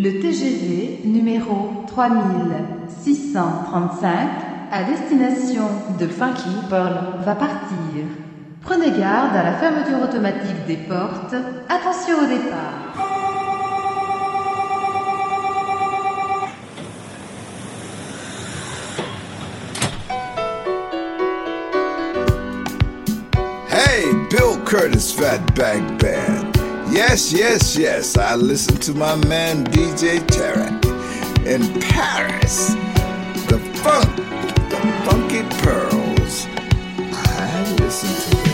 Le TGV numéro 3635 à destination de Funky Pearl va partir. Prenez garde à la fermeture automatique des portes. Attention au départ. Hey, Bill Curtis Fatback Band. Yes, yes, yes, I listen to my man DJ Tarek in Paris. The funk, the funky pearls. I listen to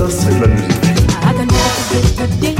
ça c'est de la musique.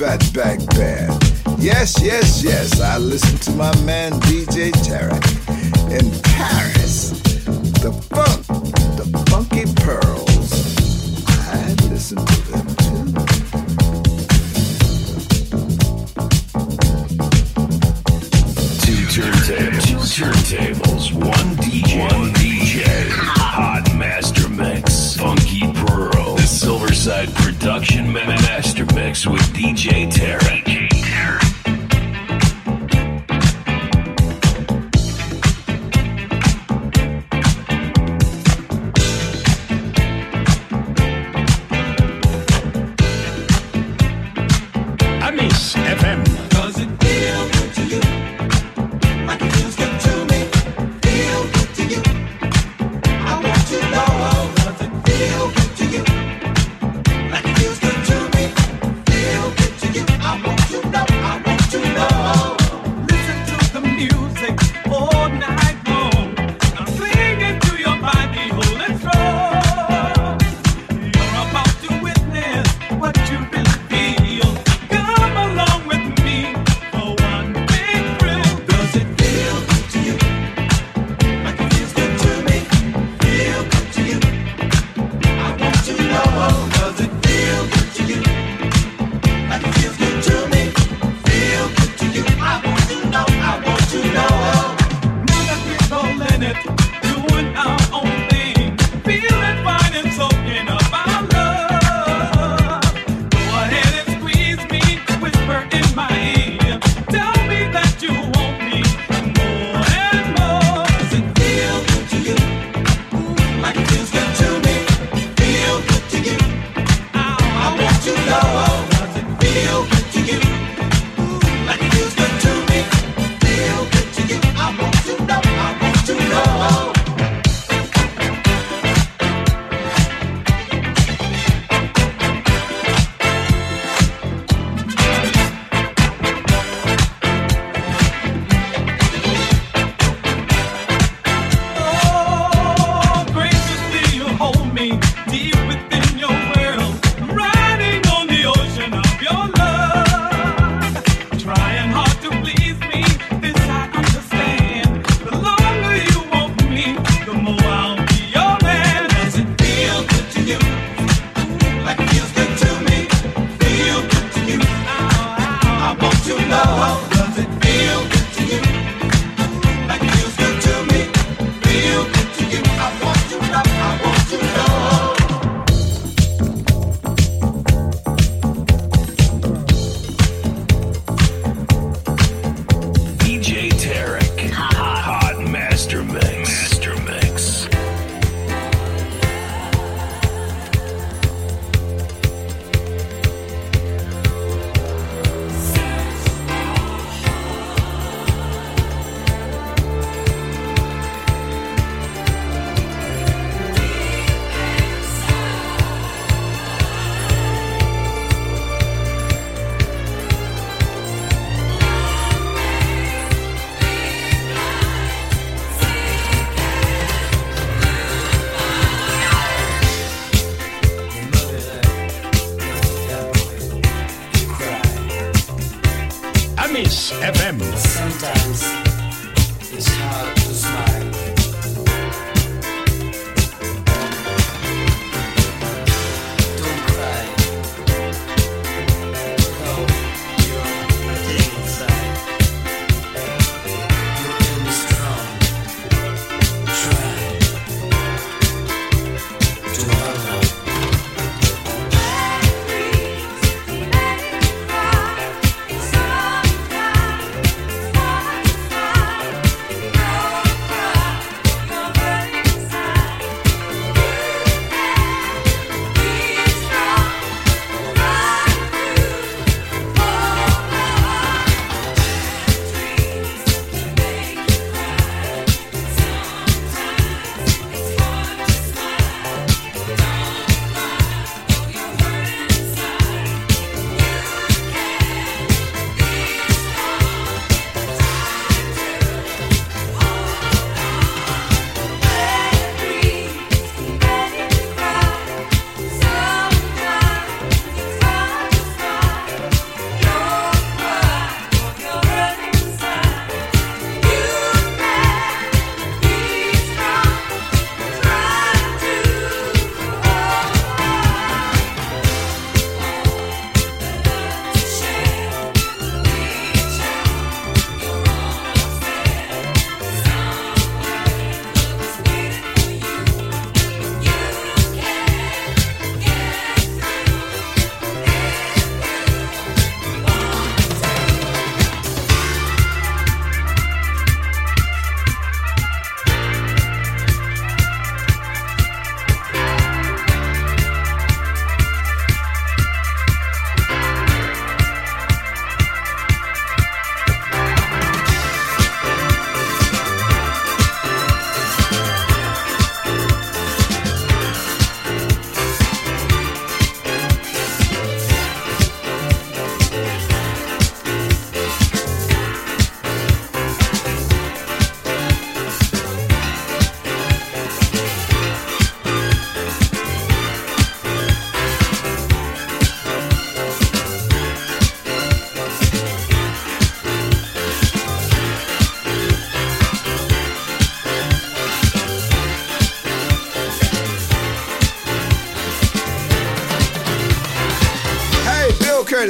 Fatback Band. Yes, yes, yes, I listen to my man DJ Tarek in Paris. The funk, the funky pearls. I listen. to DJ T.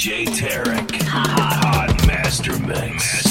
DJ Tarek. Hot Mix. Master Mix.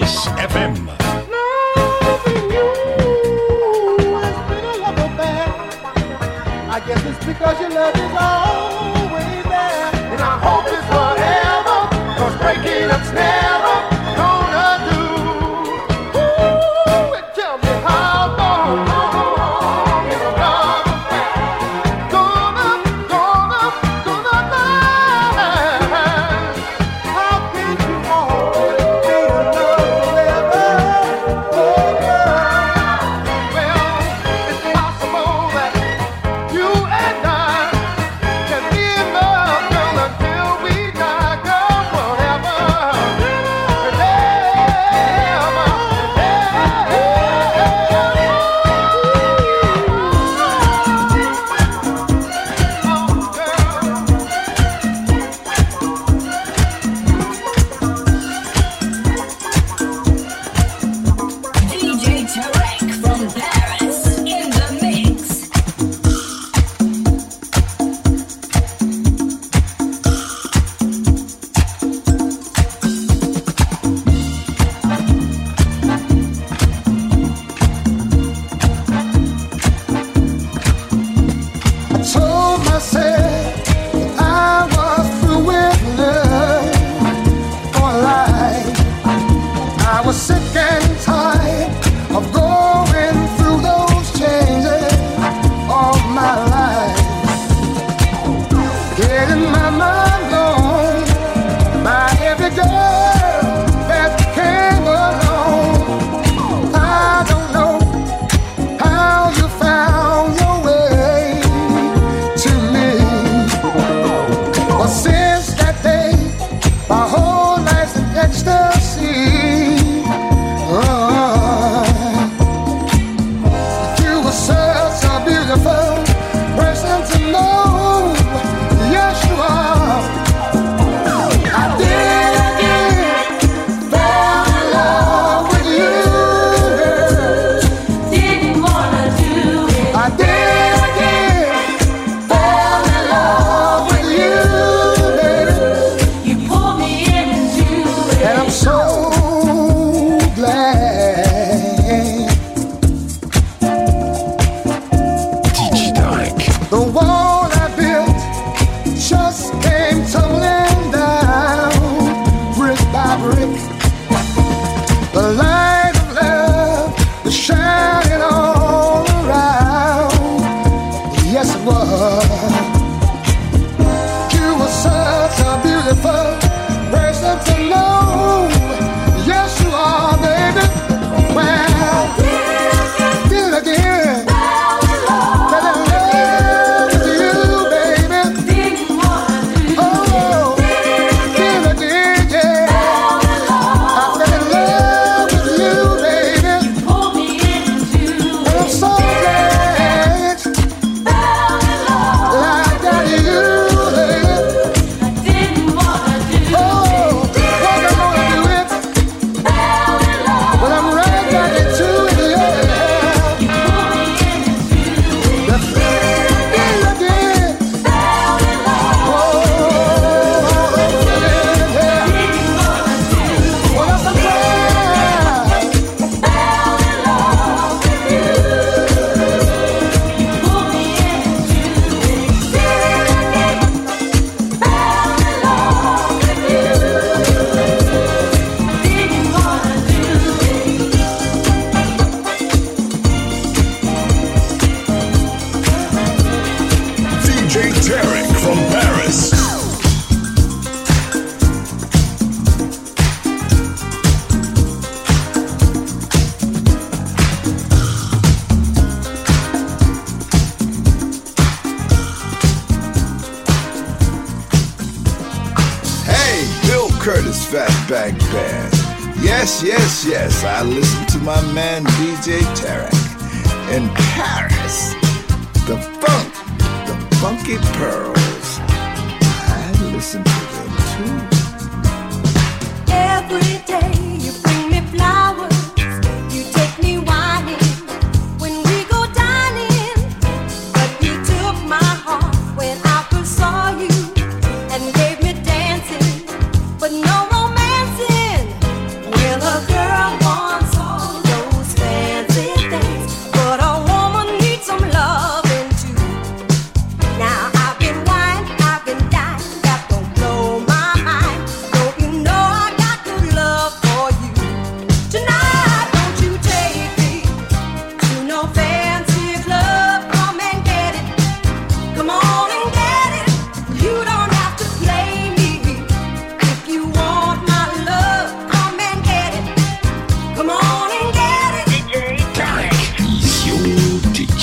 Kiss FM. Loving you has been a love affair. I guess it's because your love is always there. And I hope it's forever, cause breaking up's never.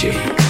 DJ.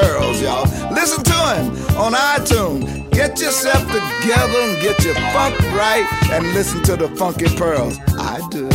Pearls, y'all. Listen to him on iTunes. Get yourself together and get your funk right and listen to the funky pearls. I do.